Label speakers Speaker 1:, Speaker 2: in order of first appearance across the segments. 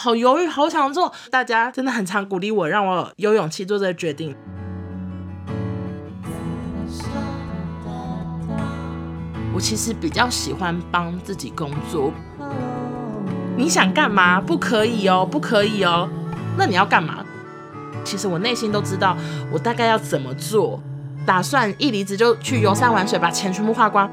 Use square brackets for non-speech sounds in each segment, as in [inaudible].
Speaker 1: 好犹豫，好想做。大家真的很常鼓励我，让我有勇气做这个决定。我其实比较喜欢帮自己工作。你想干嘛？不可以哦，不可以哦。那你要干嘛？其实我内心都知道，我大概要怎么做。打算一离职就去游山玩水，把钱全部花光。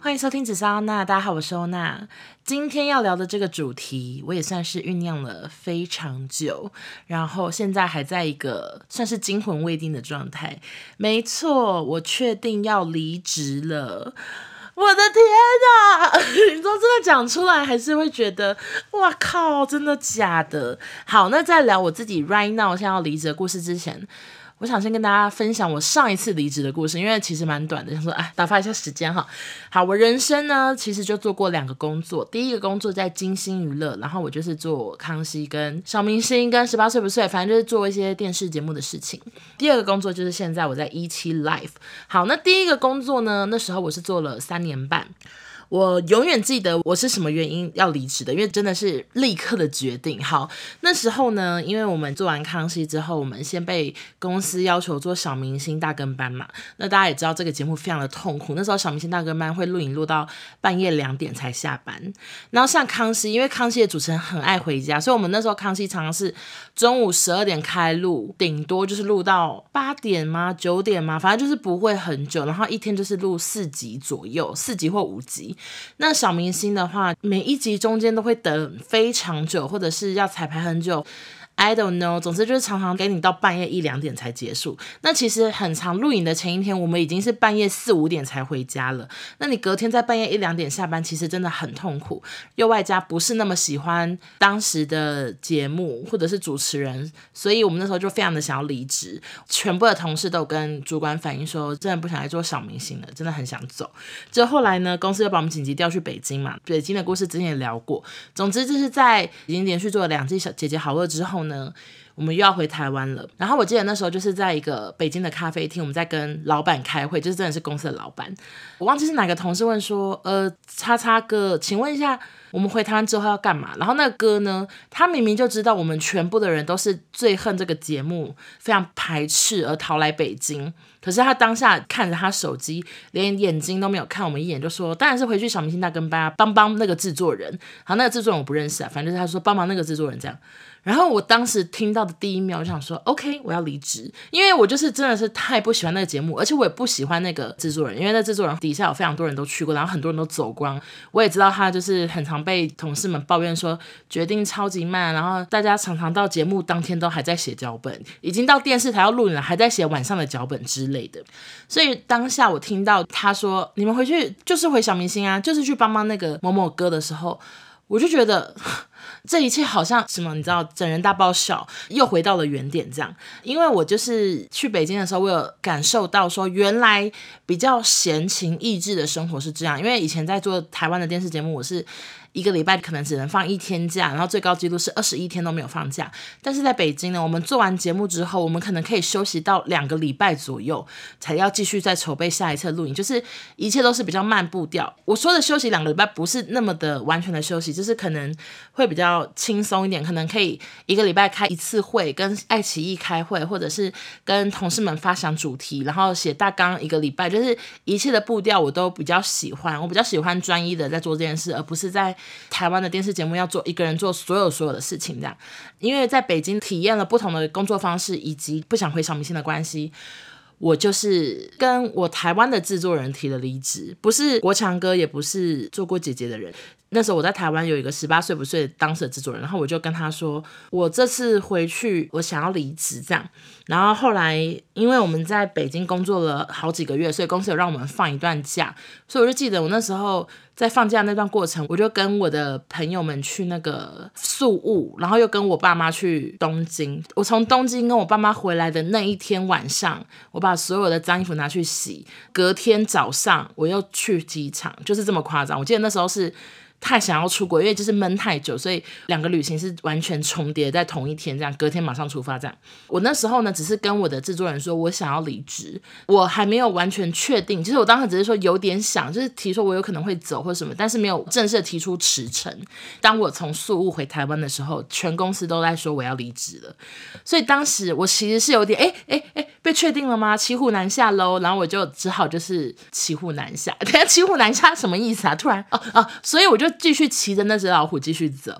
Speaker 1: 欢迎收听紫砂欧娜，大家好，我是欧娜。今天要聊的这个主题，我也算是酝酿了非常久，然后现在还在一个算是惊魂未定的状态。没错，我确定要离职了。我的天哪！[laughs] 你说真的讲出来，还是会觉得哇靠，真的假的？好，那在聊我自己 right now 现在要离职的故事之前。我想先跟大家分享我上一次离职的故事，因为其实蛮短的，想说哎，打发一下时间哈。好，我人生呢其实就做过两个工作，第一个工作在金星娱乐，然后我就是做康熙跟小明星跟十八岁不睡，反正就是做一些电视节目的事情。第二个工作就是现在我在一期 life。好，那第一个工作呢，那时候我是做了三年半。我永远记得我是什么原因要离职的，因为真的是立刻的决定。好，那时候呢，因为我们做完康熙之后，我们先被公司要求做小明星大跟班嘛。那大家也知道这个节目非常的痛苦，那时候小明星大跟班会录影录到半夜两点才下班。然后像康熙，因为康熙的主持人很爱回家，所以我们那时候康熙常常是中午十二点开录，顶多就是录到八点吗？九点吗？反正就是不会很久。然后一天就是录四集左右，四集或五集。那小明星的话，每一集中间都会等非常久，或者是要彩排很久。I don't know，总之就是常常给你到半夜一两点才结束。那其实很常录影的前一天，我们已经是半夜四五点才回家了。那你隔天在半夜一两点下班，其实真的很痛苦。又外加不是那么喜欢当时的节目或者是主持人，所以我们那时候就非常的想要离职。全部的同事都跟主管反映说，真的不想来做小明星了，真的很想走。就后来呢，公司又把我们紧急调去北京嘛。北京的故事之前也聊过。总之就是在已经连续做了两季小姐姐好饿之后，呢我们又要回台湾了。然后我记得那时候就是在一个北京的咖啡厅，我们在跟老板开会，就是真的是公司的老板。我忘记是哪个同事问说：“呃，叉叉哥，请问一下，我们回台湾之后要干嘛？”然后那个哥呢，他明明就知道我们全部的人都是最恨这个节目，非常排斥而逃来北京。可是他当下看着他手机，连眼睛都没有看我们一眼，就说：“当然是回去小明星大跟班，帮帮那个制作人。”好，那个制作人我不认识啊，反正就是他说帮忙那个制作人这样。然后我当时听到的第一秒，我就想说，OK，我要离职，因为我就是真的是太不喜欢那个节目，而且我也不喜欢那个制作人，因为那制作人底下有非常多人都去过，然后很多人都走光。我也知道他就是很常被同事们抱怨说决定超级慢，然后大家常常到节目当天都还在写脚本，已经到电视台要录影了，还在写晚上的脚本之类的。所以当下我听到他说你们回去就是回小明星啊，就是去帮帮那个某某哥的时候，我就觉得。这一切好像什么，你知道，整人大爆笑，又回到了原点这样。因为我就是去北京的时候，我有感受到说，原来比较闲情逸致的生活是这样。因为以前在做台湾的电视节目，我是。一个礼拜可能只能放一天假，然后最高纪录是二十一天都没有放假。但是在北京呢，我们做完节目之后，我们可能可以休息到两个礼拜左右，才要继续再筹备下一次录影，就是一切都是比较慢步调。我说的休息两个礼拜，不是那么的完全的休息，就是可能会比较轻松一点，可能可以一个礼拜开一次会，跟爱奇艺开会，或者是跟同事们发想主题，然后写大纲，一个礼拜，就是一切的步调我都比较喜欢，我比较喜欢专一的在做这件事，而不是在。台湾的电视节目要做一个人做所有所有的事情，这样，因为在北京体验了不同的工作方式，以及不想回小明星的关系，我就是跟我台湾的制作人提了离职，不是国强哥，也不是做过姐姐的人。那时候我在台湾有一个十八岁不睡当时的制作人，然后我就跟他说，我这次回去我想要离职这样。然后后来因为我们在北京工作了好几个月，所以公司有让我们放一段假，所以我就记得我那时候在放假那段过程，我就跟我的朋友们去那个宿雾，然后又跟我爸妈去东京。我从东京跟我爸妈回来的那一天晚上，我把所有的脏衣服拿去洗，隔天早上我又去机场，就是这么夸张。我记得那时候是。太想要出国，因为就是闷太久，所以两个旅行是完全重叠在同一天，这样隔天马上出发。这样，我那时候呢，只是跟我的制作人说，我想要离职，我还没有完全确定。其实我当时只是说有点想，就是提说我有可能会走或什么，但是没有正式提出辞呈。当我从宿务回台湾的时候，全公司都在说我要离职了，所以当时我其实是有点，哎哎哎，被确定了吗？骑虎难下喽，然后我就只好就是骑虎难下。[laughs] 等下骑虎难下什么意思啊？突然哦哦，所以我就就继续骑着那只老虎继续走。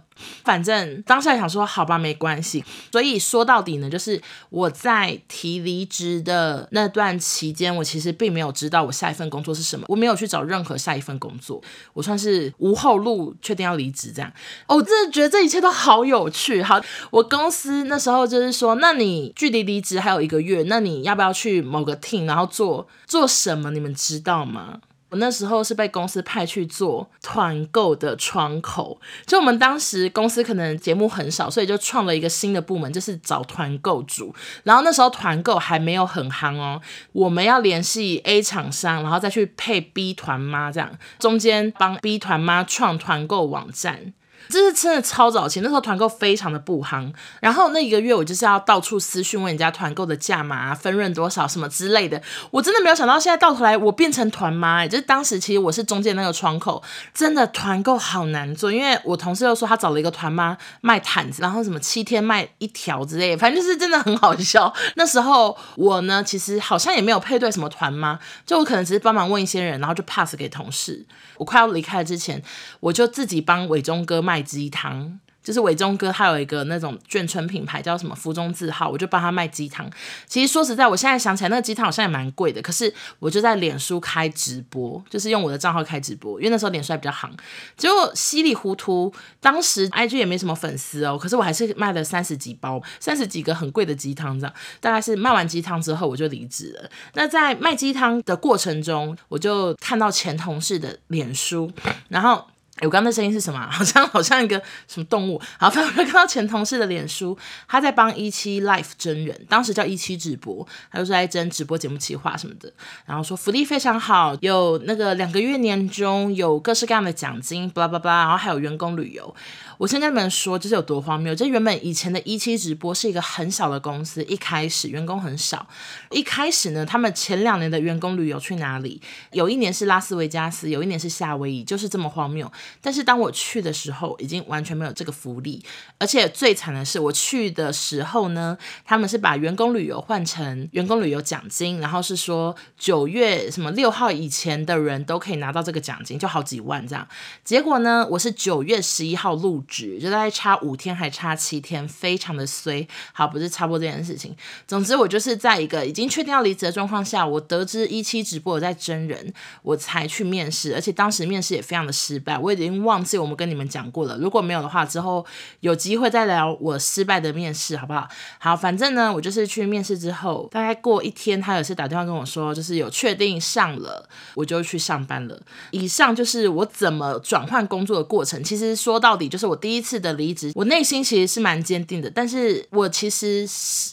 Speaker 1: 反正当下想说好吧，没关系。所以说到底呢，就是我在提离职的那段期间，我其实并没有知道我下一份工作是什么，我没有去找任何下一份工作，我算是无后路，确定要离职这样。我真的觉得这一切都好有趣。好，我公司那时候就是说，那你距离离职还有一个月，那你要不要去某个 team，然后做做什么？你们知道吗？我那时候是被公司派去做团购的窗口，就我们当时公司可能节目很少，所以就创了一个新的部门，就是找团购组。然后那时候团购还没有很夯哦，我们要联系 A 厂商，然后再去配 B 团妈，这样中间帮 B 团妈创团购网站。这是真的超早期，那时候团购非常的不夯。然后那一个月我就是要到处私讯问人家团购的价码啊、分润多少什么之类的。我真的没有想到，现在到头来我变成团妈哎！就是当时其实我是中间那个窗口，真的团购好难做，因为我同事又说他找了一个团妈卖毯子，然后什么七天卖一条之类的，反正就是真的很好笑。那时候我呢，其实好像也没有配对什么团妈，就我可能只是帮忙问一些人，然后就 pass 给同事。我快要离开之前，我就自己帮伟忠哥卖。鸡汤就是伟忠哥，他有一个那种眷村品牌叫什么福中字号，我就帮他卖鸡汤。其实说实在，我现在想起来，那个鸡汤好像也蛮贵的。可是我就在脸书开直播，就是用我的账号开直播，因为那时候脸书还比较行。结果稀里糊涂，当时 IG 也没什么粉丝哦，可是我还是卖了三十几包，三十几个很贵的鸡汤这样。大概是卖完鸡汤之后，我就离职了。那在卖鸡汤的过程中，我就看到前同事的脸书，然后。我刚刚的声音是什么？[laughs] 好像好像一个什么动物。好，反正我看到前同事的脸书，他在帮一期 life 真人，当时叫一期直播，他就是在争直播节目企划什么的。然后说福利非常好，有那个两个月年终，有各式各样的奖金，巴拉巴拉，然后还有员工旅游。我先跟你们说，这是有多荒谬。这原本以前的一期直播是一个很小的公司，一开始员工很少。一开始呢，他们前两年的员工旅游去哪里？有一年是拉斯维加斯，有一年是夏威夷，就是这么荒谬。但是当我去的时候，已经完全没有这个福利，而且最惨的是，我去的时候呢，他们是把员工旅游换成员工旅游奖金，然后是说九月什么六号以前的人都可以拿到这个奖金，就好几万这样。结果呢，我是九月十一号入职，就大概差五天还差七天，非常的衰。好，不是差不多这件事情。总之，我就是在一个已经确定要离职的状况下，我得知一期直播有在征人，我才去面试，而且当时面试也非常的失败，我已经忘记我们跟你们讲过了。如果没有的话，之后有机会再聊我失败的面试，好不好？好，反正呢，我就是去面试之后，大概过一天，他有次打电话跟我说，就是有确定上了，我就去上班了。以上就是我怎么转换工作的过程。其实说到底，就是我第一次的离职，我内心其实是蛮坚定的，但是我其实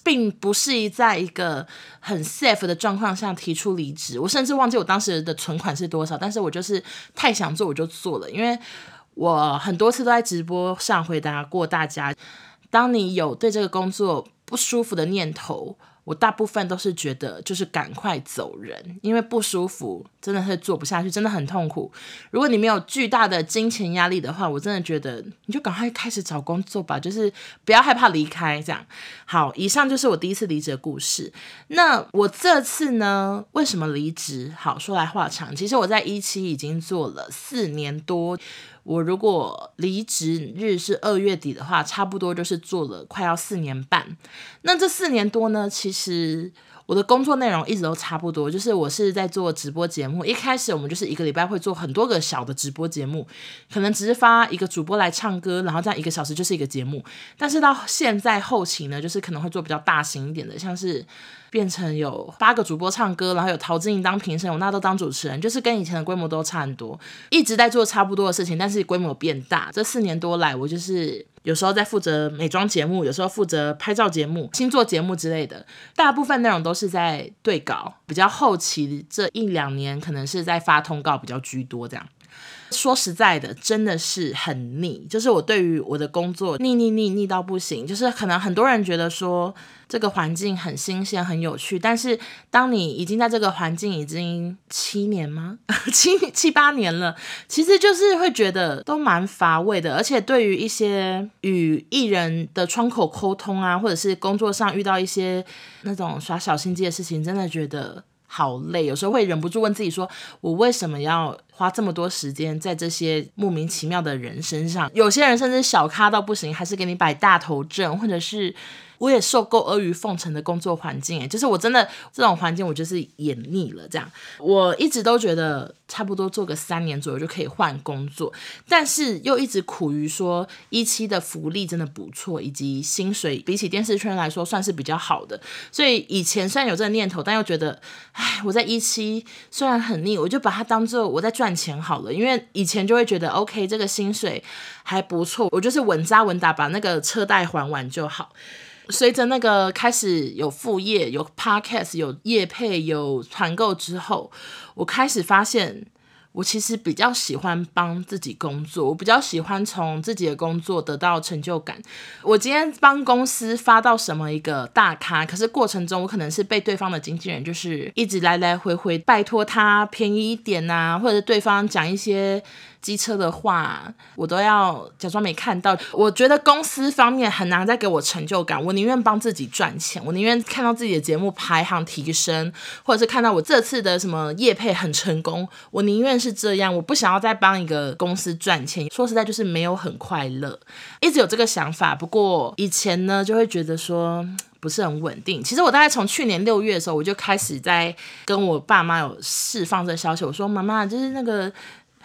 Speaker 1: 并不是在一个很 safe 的状况下提出离职。我甚至忘记我当时的存款是多少，但是我就是太想做，我就做了，因为。我很多次都在直播上回答过大家，当你有对这个工作不舒服的念头。我大部分都是觉得就是赶快走人，因为不舒服，真的是做不下去，真的很痛苦。如果你没有巨大的金钱压力的话，我真的觉得你就赶快开始找工作吧，就是不要害怕离开。这样好，以上就是我第一次离职的故事。那我这次呢，为什么离职？好，说来话长。其实我在一期已经做了四年多。我如果离职日是二月底的话，差不多就是做了快要四年半。那这四年多呢，其实我的工作内容一直都差不多，就是我是在做直播节目。一开始我们就是一个礼拜会做很多个小的直播节目，可能只是发一个主播来唱歌，然后这样一个小时就是一个节目。但是到现在后期呢，就是可能会做比较大型一点的，像是。变成有八个主播唱歌，然后有陶晶莹当评审，我那都当主持人，就是跟以前的规模都差很多，一直在做差不多的事情，但是规模变大。这四年多来，我就是有时候在负责美妆节目，有时候负责拍照节目、星座节目之类的，大部分内容都是在对稿，比较后期这一两年可能是在发通告比较居多这样。说实在的，真的是很腻。就是我对于我的工作腻腻腻腻到不行。就是可能很多人觉得说这个环境很新鲜、很有趣，但是当你已经在这个环境已经七年吗？[laughs] 七七八年了，其实就是会觉得都蛮乏味的。而且对于一些与艺人的窗口沟通啊，或者是工作上遇到一些那种耍小心机的事情，真的觉得。好累，有时候会忍不住问自己说：“我为什么要花这么多时间在这些莫名其妙的人身上？有些人甚至小咖到不行，还是给你摆大头阵，或者是……”我也受够阿谀奉承的工作环境，诶，就是我真的这种环境，我就是演腻了。这样，我一直都觉得差不多做个三年左右就可以换工作，但是又一直苦于说一期的福利真的不错，以及薪水比起电视圈来说算是比较好的。所以以前虽然有这个念头，但又觉得，哎，我在一期虽然很腻，我就把它当做我在赚钱好了。因为以前就会觉得，OK，这个薪水还不错，我就是稳扎稳打把那个车贷还完就好。随着那个开始有副业、有 podcast、有业配、有团购之后，我开始发现，我其实比较喜欢帮自己工作，我比较喜欢从自己的工作得到成就感。我今天帮公司发到什么一个大咖，可是过程中我可能是被对方的经纪人就是一直来来回回拜托他便宜一点啊，或者对方讲一些。机车的话，我都要假装没看到。我觉得公司方面很难再给我成就感，我宁愿帮自己赚钱，我宁愿看到自己的节目排行提升，或者是看到我这次的什么业配很成功，我宁愿是这样。我不想要再帮一个公司赚钱，说实在就是没有很快乐，一直有这个想法。不过以前呢，就会觉得说不是很稳定。其实我大概从去年六月的时候，我就开始在跟我爸妈有释放这消息，我说妈妈，就是那个。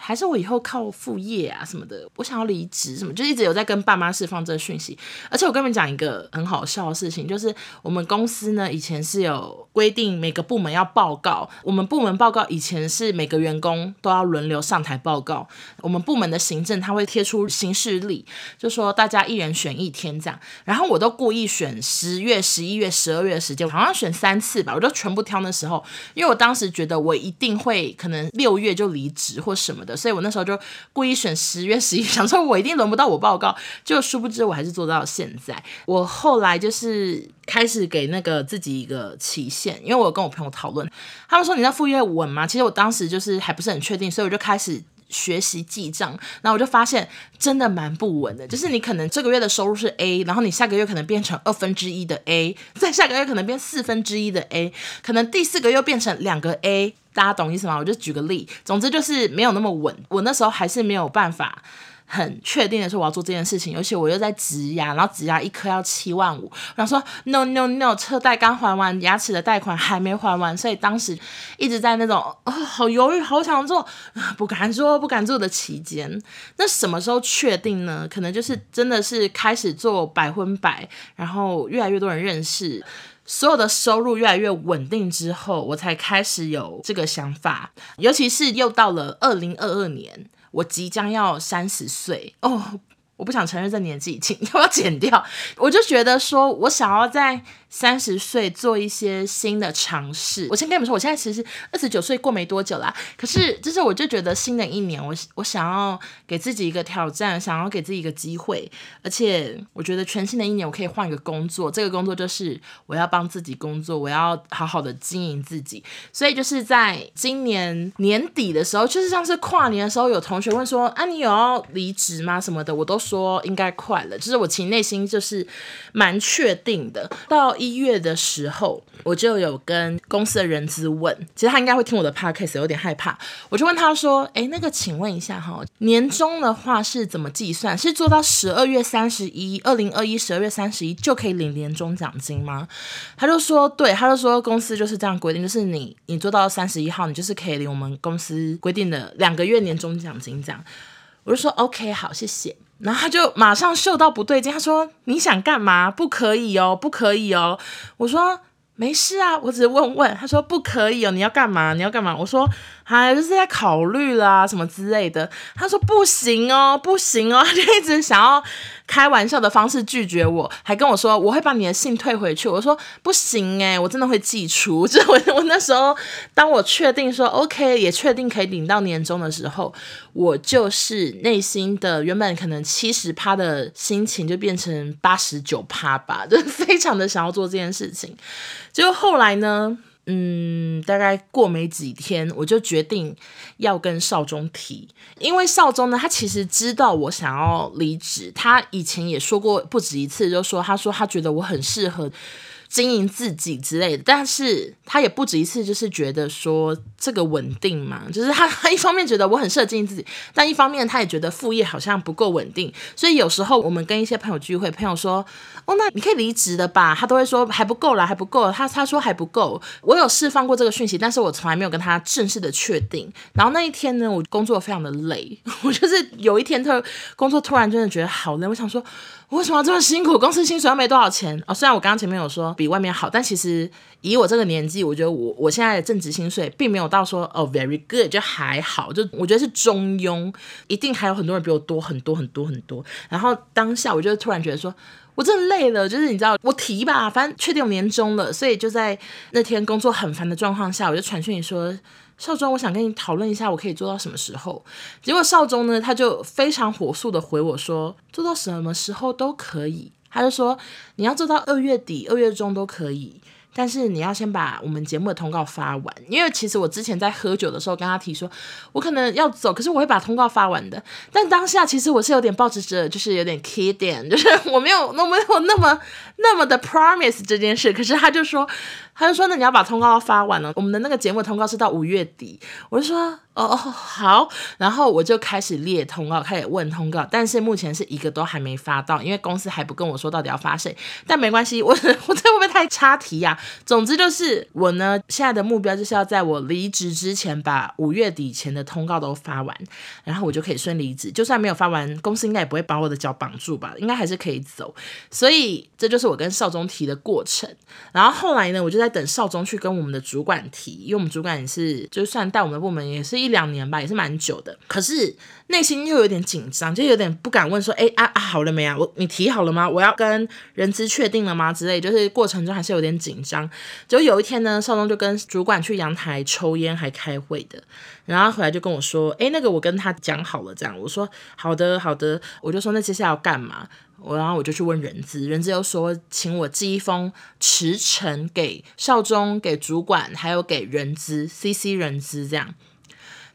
Speaker 1: 还是我以后靠副业啊什么的，我想要离职什么，就一直有在跟爸妈释放这个讯息。而且我跟你们讲一个很好笑的事情，就是我们公司呢以前是有规定每个部门要报告，我们部门报告以前是每个员工都要轮流上台报告。我们部门的行政他会贴出行事历，就说大家一人选一天这样。然后我都故意选十月、十一月、十二月的时间，好像选三次吧，我就全部挑那时候，因为我当时觉得我一定会可能六月就离职或什么的。所以我那时候就故意选 [laughs] 十月十一，想说我一定轮不到我报告，就殊不知我还是做到现在。我后来就是开始给那个自己一个期限，因为我跟我朋友讨论，他们说你那副业稳吗？其实我当时就是还不是很确定，所以我就开始学习记账，然后我就发现真的蛮不稳的，就是你可能这个月的收入是 A，然后你下个月可能变成二分之一的 A，再下个月可能变四分之一的 A，可能第四个又变成两个 A。大家懂意思吗？我就举个例，总之就是没有那么稳。我那时候还是没有办法很确定的说我要做这件事情，而且我又在植牙，然后植牙一颗要七万五。然后说 no no no，车贷刚还完，牙齿的贷款还没还完，所以当时一直在那种哦，好犹豫，好想做，不敢做，不敢做的期间。那什么时候确定呢？可能就是真的是开始做百分百，然后越来越多人认识。所有的收入越来越稳定之后，我才开始有这个想法。尤其是又到了二零二二年，我即将要三十岁哦，我不想承认这年纪，请要 [laughs] 不要剪掉？我就觉得说我想要在。三十岁做一些新的尝试。我先跟你们说，我现在其实二十九岁过没多久啦。可是，就是我就觉得新的一年，我我想要给自己一个挑战，想要给自己一个机会。而且，我觉得全新的一年，我可以换一个工作。这个工作就是我要帮自己工作，我要好好的经营自己。所以，就是在今年年底的时候，就是像是跨年的时候，有同学问说：“啊，你有要离职吗？”什么的，我都说应该快了。就是我其实内心就是蛮确定的。到一月的时候，我就有跟公司的人资问，其实他应该会听我的 podcast，有点害怕。我就问他说：“诶，那个，请问一下哈，年终的话是怎么计算？是做到十二月三十一，二零二一十二月三十一就可以领年终奖金吗？”他就说：“对，他就说公司就是这样规定，就是你你做到三十一号，你就是可以领我们公司规定的两个月年终奖金这样。”我就说：“OK，好，谢谢。”然后他就马上嗅到不对劲，他说：“你想干嘛？不可以哦，不可以哦。”我说：“没事啊，我只是问问。”他说：“不可以哦，你要干嘛？你要干嘛？”我说：“他就是在考虑啦，什么之类的。”他说：“不行哦，不行哦。[laughs] ”就一直想要开玩笑的方式拒绝我，还跟我说我会把你的信退回去。我说不行诶、我真的会寄出。就我我那时候，当我确定说 OK，也确定可以领到年终的时候，我就是内心的原本可能七十趴的心情就变成八十九趴吧，[laughs] 就非常的想要做这件事情。结果后来呢？嗯，大概过没几天，我就决定要跟少中提，因为少中呢，他其实知道我想要离职，他以前也说过不止一次，就说他说他觉得我很适合。经营自己之类的，但是他也不止一次，就是觉得说这个稳定嘛，就是他 [laughs] 他一方面觉得我很适合经营自己，但一方面他也觉得副业好像不够稳定，所以有时候我们跟一些朋友聚会，朋友说哦，那你可以离职的吧，他都会说还不够啦，还不够，他他说还不够，我有释放过这个讯息，但是我从来没有跟他正式的确定。然后那一天呢，我工作非常的累，我就是有一天特工作突然真的觉得好累，我想说。为什么要这么辛苦？公司薪水又没多少钱哦。虽然我刚刚前面有说比外面好，但其实以我这个年纪，我觉得我我现在的正职薪水并没有到说哦 very good，就还好，就我觉得是中庸。一定还有很多人比我多很多很多很多。然后当下我就突然觉得说，我真的累了，就是你知道，我提吧，反正确定有年终了，所以就在那天工作很烦的状况下，我就传讯你说。少中，我想跟你讨论一下，我可以做到什么时候？结果少中呢，他就非常火速的回我说，做到什么时候都可以。他就说，你要做到二月底、二月中都可以。但是你要先把我们节目的通告发完，因为其实我之前在喝酒的时候跟他提说，我可能要走，可是我会把通告发完的。但当下其实我是有点抱持着，就是有点 kid，就是我没有，我没有那么那么的 promise 这件事。可是他就说，他就说，那你要把通告发完了，我们的那个节目通告是到五月底。我就说。哦哦好，然后我就开始列通告，开始问通告，但是目前是一个都还没发到，因为公司还不跟我说到底要发谁。但没关系，[laughs] 我我这会不会太插题呀？总之就是我呢，现在的目标就是要在我离职之前把五月底前的通告都发完，然后我就可以顺离职。就算没有发完，公司应该也不会把我的脚绑住吧？应该还是可以走。所以这就是我跟少中提的过程。然后后来呢，我就在等少中去跟我们的主管提，因为我们主管也是，就算带我们的部门也是。一两年吧，也是蛮久的，可是内心又有点紧张，就有点不敢问说，哎啊啊，好了没啊？我你提好了吗？我要跟人资确定了吗？之类，就是过程中还是有点紧张。就有一天呢，少中就跟主管去阳台抽烟还开会的，然后回来就跟我说，哎，那个我跟他讲好了，这样。我说好的好的，我就说那接下来要干嘛？我然后我就去问人资，人资又说请我寄一封辞呈给少中、给主管，还有给人资 CC 人资这样。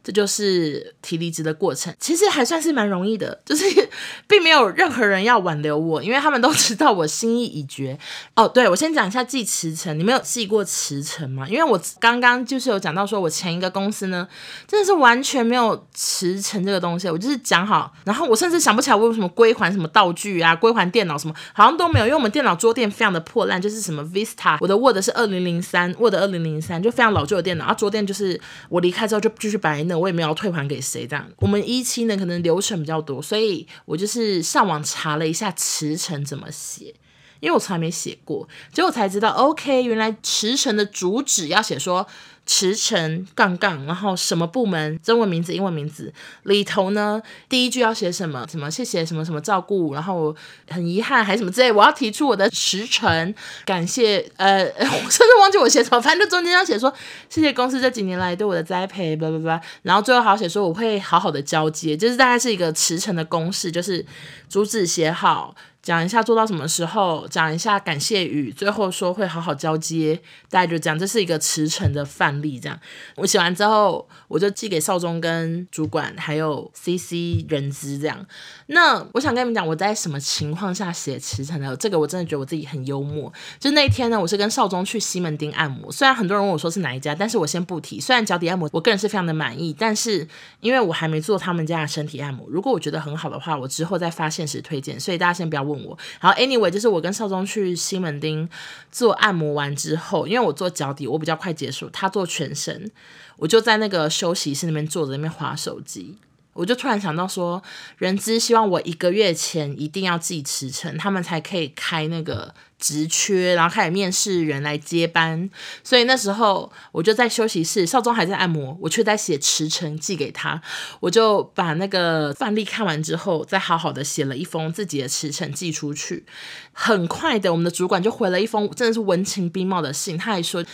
Speaker 1: 这就是提离职的过程，其实还算是蛮容易的，就是 [laughs] 并没有任何人要挽留我，因为他们都知道我心意已决。哦，对，我先讲一下寄辞呈，你们有寄过辞呈吗？因为我刚刚就是有讲到说，我前一个公司呢，真的是完全没有辞呈这个东西，我就是讲好，然后我甚至想不起来我有什么归还什么道具啊，归还电脑什么，好像都没有，因为我们电脑桌垫非常的破烂，就是什么 Vista，我的 Word 是二零零三，Word 二零零三就非常老旧的电脑，然后桌垫就是我离开之后就继续摆那。我也没有退还给谁，这样。我们一期呢，可能流程比较多，所以我就是上网查了一下辞呈怎么写，因为我从来没写过，结果才知道，OK，原来辞呈的主旨要写说。辞呈杠杠，然后什么部门，中文名字、英文名字里头呢？第一句要写什么？什么谢谢什么什么照顾，然后很遗憾还是什么之类。我要提出我的辞呈，感谢呃，[laughs] 我甚至忘记我写什么，反正中间要写说谢谢公司这几年来对我的栽培，叭叭叭。然后最后还要写说我会好好的交接，就是大概是一个辞呈的公式，就是主旨写好。讲一下做到什么时候，讲一下感谢语，最后说会好好交接，大家就讲，这是一个驰骋的范例。这样我写完之后，我就寄给少中跟主管，还有 CC 人资这样。那我想跟你们讲，我在什么情况下写辞呈的？这个我真的觉得我自己很幽默。就那一天呢，我是跟少宗去西门町按摩，虽然很多人问我说是哪一家，但是我先不提。虽然脚底按摩我个人是非常的满意，但是因为我还没做他们家的身体按摩，如果我觉得很好的话，我之后再发现时推荐。所以大家先不要问。我，然后 anyway 就是我跟少宗去西门町做按摩完之后，因为我做脚底，我比较快结束，他做全身，我就在那个休息室那边坐着，那边滑手机。我就突然想到说，人资希望我一个月前一定要寄辞呈，他们才可以开那个职缺，然后开始面试人来接班。所以那时候我就在休息室，少宗还在按摩，我却在写辞呈寄给他。我就把那个范例看完之后，再好好的写了一封自己的辞呈寄出去。很快的，我们的主管就回了一封真的是文情并茂的信，他还说。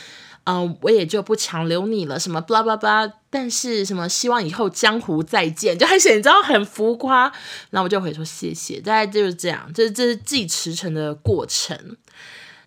Speaker 1: 嗯，我也就不强留你了，什么 blah blah blah，但是什么希望以后江湖再见，就还写你知道很浮夸，然后我就会说谢谢，大概就是这样，这这是即驰骋的过程。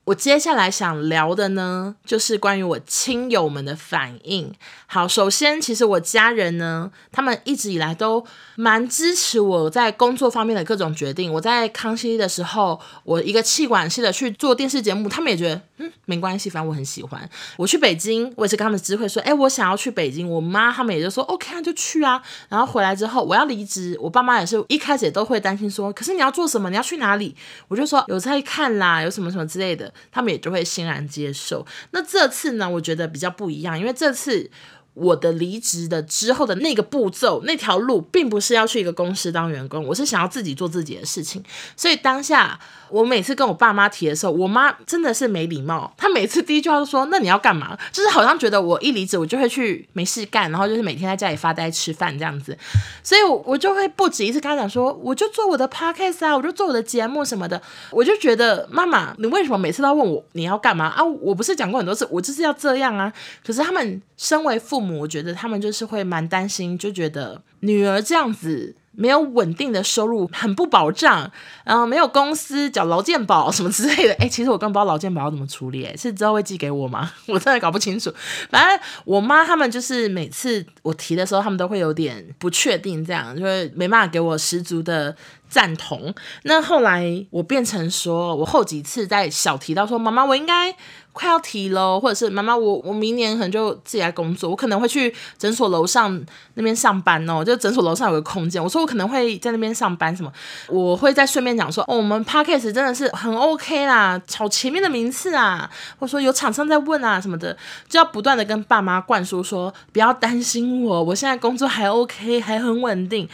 Speaker 1: 我接下来想聊的呢，就是关于我亲友们的反应。好，首先，其实我家人呢，他们一直以来都蛮支持我在工作方面的各种决定。我在康熙的时候，我一个气管系的去做电视节目，他们也觉得嗯没关系，反正我很喜欢。我去北京，我也是跟他们知会说，哎，我想要去北京。我妈他们也就说 OK 啊，就去啊。然后回来之后，我要离职，我爸妈也是一开始也都会担心说，可是你要做什么？你要去哪里？我就说有在看啦，有什么什么之类的。他们也就会欣然接受。那这次呢，我觉得比较不一样，因为这次。我的离职的之后的那个步骤，那条路并不是要去一个公司当员工，我是想要自己做自己的事情。所以当下我每次跟我爸妈提的时候，我妈真的是没礼貌，她每次第一句话都说：“那你要干嘛？”就是好像觉得我一离职，我就会去没事干，然后就是每天在家里发呆吃饭这样子。所以，我我就会不止一次跟她讲说：“我就做我的 podcast 啊，我就做我的节目什么的。”我就觉得妈妈，你为什么每次都要问我你要干嘛啊？我不是讲过很多次，我就是要这样啊。可是他们身为父母。我觉得他们就是会蛮担心，就觉得女儿这样子没有稳定的收入，很不保障，然后没有公司缴劳健保什么之类的。哎，其实我根本不知道劳健保要怎么处理，哎，是之后会寄给我吗？[laughs] 我真的搞不清楚。反正我妈他们就是每次我提的时候，他们都会有点不确定，这样就会没办法给我十足的赞同。那后来我变成说，我后几次在小提到说，妈妈，我应该。快要提喽，或者是妈妈，我我明年可能就自己来工作，我可能会去诊所楼上那边上班哦，就诊所楼上有个空间，我说我可能会在那边上班什么，我会再顺便讲说，哦，我们 Podcast 真的是很 OK 啦，炒前面的名次啊，或者说有厂商在问啊什么的，就要不断的跟爸妈灌输说，不要担心我，我现在工作还 OK，还很稳定，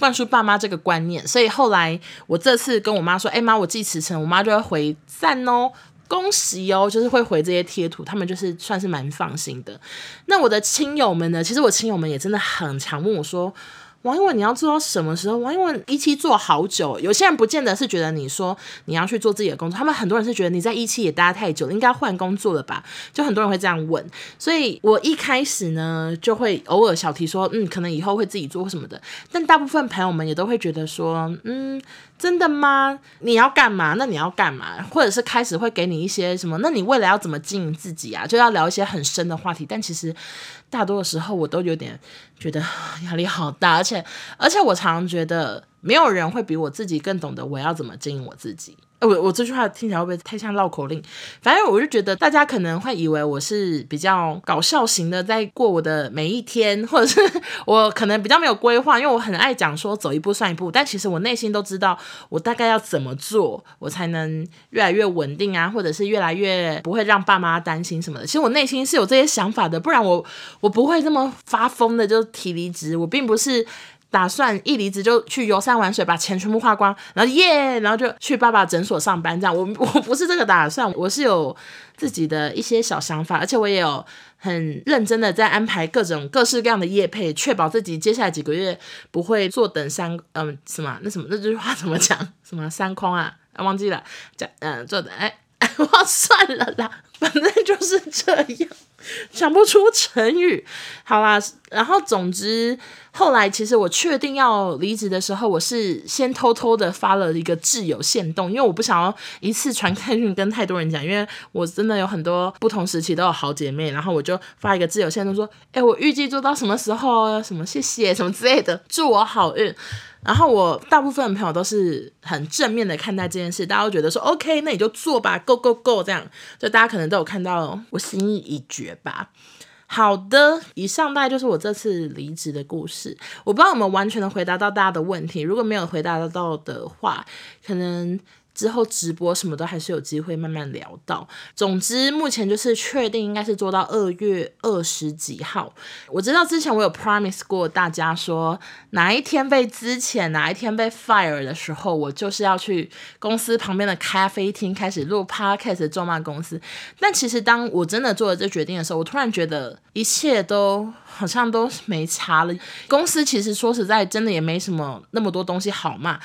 Speaker 1: 灌输爸妈这个观念，所以后来我这次跟我妈说，哎妈，我寄辞呈，我妈就会回赞哦。恭喜哦，就是会回这些贴图，他们就是算是蛮放心的。那我的亲友们呢？其实我亲友们也真的很常问我说。王一文，你要做到什么时候？王一文一期做好久，有些人不见得是觉得你说你要去做自己的工作，他们很多人是觉得你在一期也待太久了，应该换工作了吧？就很多人会这样问，所以我一开始呢就会偶尔小提说，嗯，可能以后会自己做什么的。但大部分朋友们也都会觉得说，嗯，真的吗？你要干嘛？那你要干嘛？或者是开始会给你一些什么？那你未来要怎么经营自己啊？就要聊一些很深的话题。但其实大多的时候我都有点觉得压力好大，而且。而且我常常觉得，没有人会比我自己更懂得我要怎么经营我自己。我我这句话听起来会不会太像绕口令？反正我就觉得大家可能会以为我是比较搞笑型的，在过我的每一天，或者是我可能比较没有规划，因为我很爱讲说走一步算一步。但其实我内心都知道，我大概要怎么做，我才能越来越稳定啊，或者是越来越不会让爸妈担心什么的。其实我内心是有这些想法的，不然我我不会这么发疯的就提离职。我并不是。打算一离职就去游山玩水，把钱全部花光，然后耶，然后就去爸爸诊所上班。这样，我 [laughs] 我不是这个打算，我是有自己的一些小想法，而且我也有很认真的在安排各种各式各样的业配，确保自己接下来几个月不会坐等三嗯什么那什么那句话怎么讲？什么三 [laughs] 空啊？啊忘记了讲嗯坐等哎。[laughs] 我算了啦，反正就是这样，[laughs] 想不出成语。好啦，然后总之后来其实我确定要离职的时候，我是先偷偷的发了一个挚友限动，因为我不想要一次传开去跟太多人讲，因为我真的有很多不同时期都有好姐妹，然后我就发一个挚友限动说，哎，我预计做到什么时候，什么谢谢什么之类的，祝我好运。然后我大部分的朋友都是很正面的看待这件事，大家都觉得说 OK，那你就做吧，Go Go Go，这样，就大家可能都有看到我心意已决吧。好的，以上大概就是我这次离职的故事。我不知道有没有完全的回答到大家的问题，如果没有回答得到的话，可能之后直播什么都还是有机会慢慢聊到。总之，目前就是确定应该是做到二月二十几号。我知道之前我有 promise 过大家说，哪一天被资遣，哪一天被 fire 的时候，我就是要去公司旁边的咖啡厅开始录 podcast 咒骂公司。但其实当我真的做了这决定的时候，我突然觉得一切都好像都没差了。公司其实说实在，真的也没什么那么多东西好骂。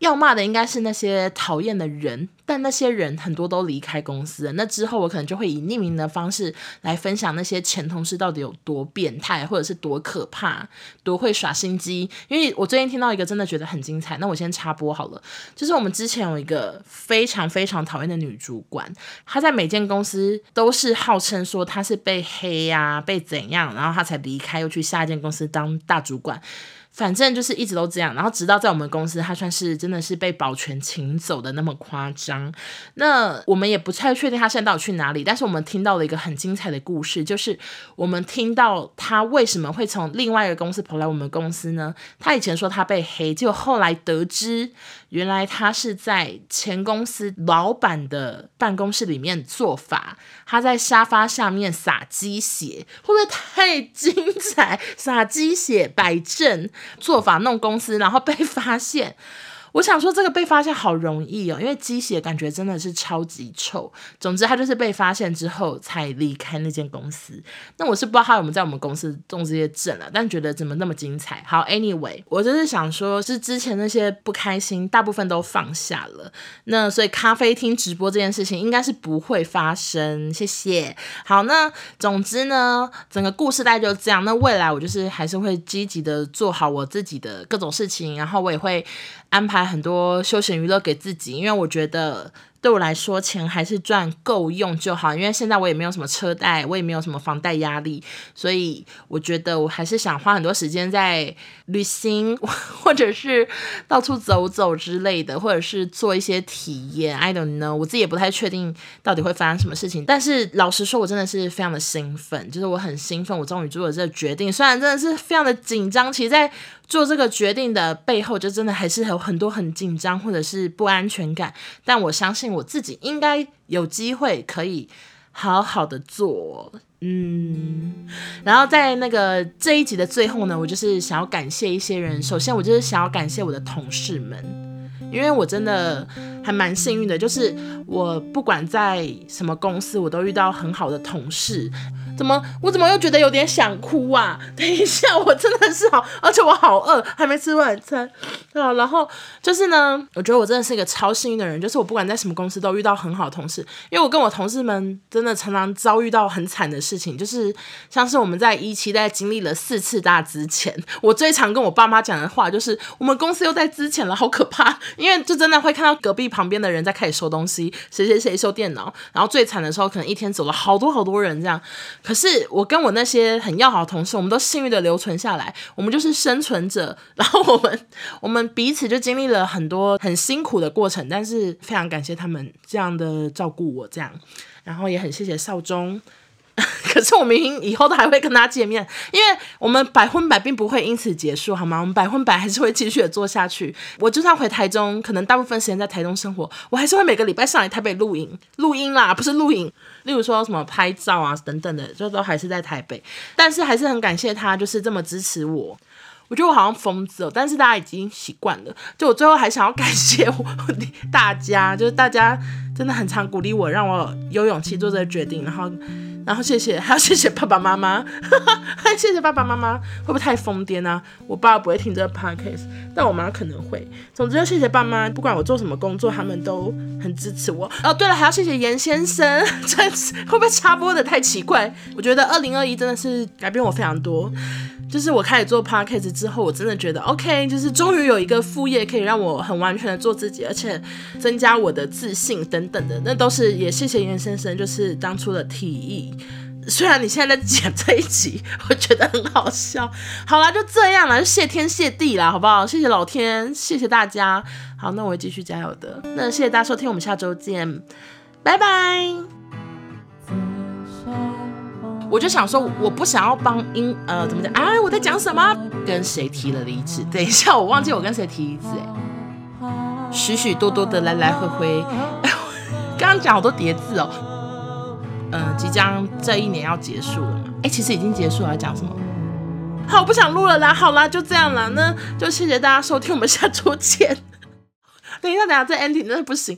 Speaker 1: 要骂的应该是那些讨厌的人，但那些人很多都离开公司了。那之后我可能就会以匿名的方式来分享那些前同事到底有多变态，或者是多可怕，多会耍心机。因为我最近听到一个真的觉得很精彩，那我先插播好了。就是我们之前有一个非常非常讨厌的女主管，她在每间公司都是号称说她是被黑呀、啊，被怎样，然后她才离开，又去下一间公司当大主管。反正就是一直都这样，然后直到在我们公司，他算是真的是被保全请走的那么夸张。那我们也不太确定他现在到底去哪里，但是我们听到了一个很精彩的故事，就是我们听到他为什么会从另外一个公司跑来我们公司呢？他以前说他被黑，结果后来得知。原来他是在前公司老板的办公室里面做法，他在沙发下面撒鸡血，会不会太精彩？撒鸡血摆正做法弄公司，然后被发现。我想说这个被发现好容易哦，因为鸡血感觉真的是超级臭。总之他就是被发现之后才离开那间公司。那我是不知道他有没有在我们公司中这些证了，但觉得怎么那么精彩。好，Anyway，我就是想说，是之前那些不开心，大部分都放下了。那所以咖啡厅直播这件事情应该是不会发生。谢谢。好，那总之呢，整个故事大概就这样。那未来我就是还是会积极的做好我自己的各种事情，然后我也会。安排很多休闲娱乐给自己，因为我觉得。对我来说，钱还是赚够用就好。因为现在我也没有什么车贷，我也没有什么房贷压力，所以我觉得我还是想花很多时间在旅行，[laughs] 或者是到处走走之类的，或者是做一些体验。I don't know，我自己也不太确定到底会发生什么事情。但是老实说，我真的是非常的兴奋，就是我很兴奋，我终于做了这个决定。虽然真的是非常的紧张，其实，在做这个决定的背后，就真的还是有很多很紧张或者是不安全感。但我相信。我自己应该有机会可以好好的做，嗯，然后在那个这一集的最后呢，我就是想要感谢一些人。首先，我就是想要感谢我的同事们，因为我真的还蛮幸运的，就是我不管在什么公司，我都遇到很好的同事。怎么？我怎么又觉得有点想哭啊？[laughs] 等一下，我真的是好，而且我好饿，还没吃晚餐啊。然后就是呢，我觉得我真的是一个超幸运的人，就是我不管在什么公司都遇到很好的同事，因为我跟我同事们真的常常遭遇到很惨的事情，就是像是我们在一期在经历了四次大之前，我最常跟我爸妈讲的话就是我们公司又在资遣了，好可怕！因为就真的会看到隔壁旁边的人在开始收东西，谁谁谁收电脑，然后最惨的时候可能一天走了好多好多人这样。可是我跟我那些很要好的同事，我们都幸运的留存下来，我们就是生存者。然后我们我们彼此就经历了很多很辛苦的过程，但是非常感谢他们这样的照顾我，这样，然后也很谢谢少中。可是我明明以后都还会跟他见面，因为我们百分百并不会因此结束，好吗？我们百分百还是会继续的做下去。我就算回台中，可能大部分时间在台中生活，我还是会每个礼拜上来台北录影，录音啦，不是录影。例如说什么拍照啊等等的，就都还是在台北。但是还是很感谢他，就是这么支持我。我觉得我好像疯子哦，但是大家已经习惯了。就我最后还想要感谢我大家，就是大家真的很常鼓励我，让我有勇气做这个决定，然后。然后谢谢，[laughs] 还要谢谢爸爸妈妈，还谢谢爸爸妈妈，会不会太疯癫啊？我爸不会听这个 podcast，但我妈可能会。总之，要谢谢爸妈，不管我做什么工作，他们都很支持我。哦，对了，还要谢谢严先生，真是会不会插播的太奇怪？我觉得二零二一真的是改变我非常多。就是我开始做 podcast 之后，我真的觉得 OK，就是终于有一个副业可以让我很完全的做自己，而且增加我的自信等等的，那都是也谢谢袁先生，就是当初的提议。虽然你现在在剪这一集，我觉得很好笑。好啦，就这样啦，就谢天谢地啦，好不好？谢谢老天，谢谢大家。好，那我会继续加油的。那谢谢大家收听，我们下周见，拜拜。我就想说，我不想要帮英呃怎么讲？哎，我在讲什么？跟谁提了离职？等一下，我忘记我跟谁提离职哎。许许多多的来来回回。刚刚讲好多叠字哦，嗯、即将这一年要结束了嘛？哎，其实已经结束了，要讲什么？好，不想录了啦，好啦，就这样啦，那就谢谢大家收听，我们下周见。[laughs] 等一下，等下，这 ending 真的不行。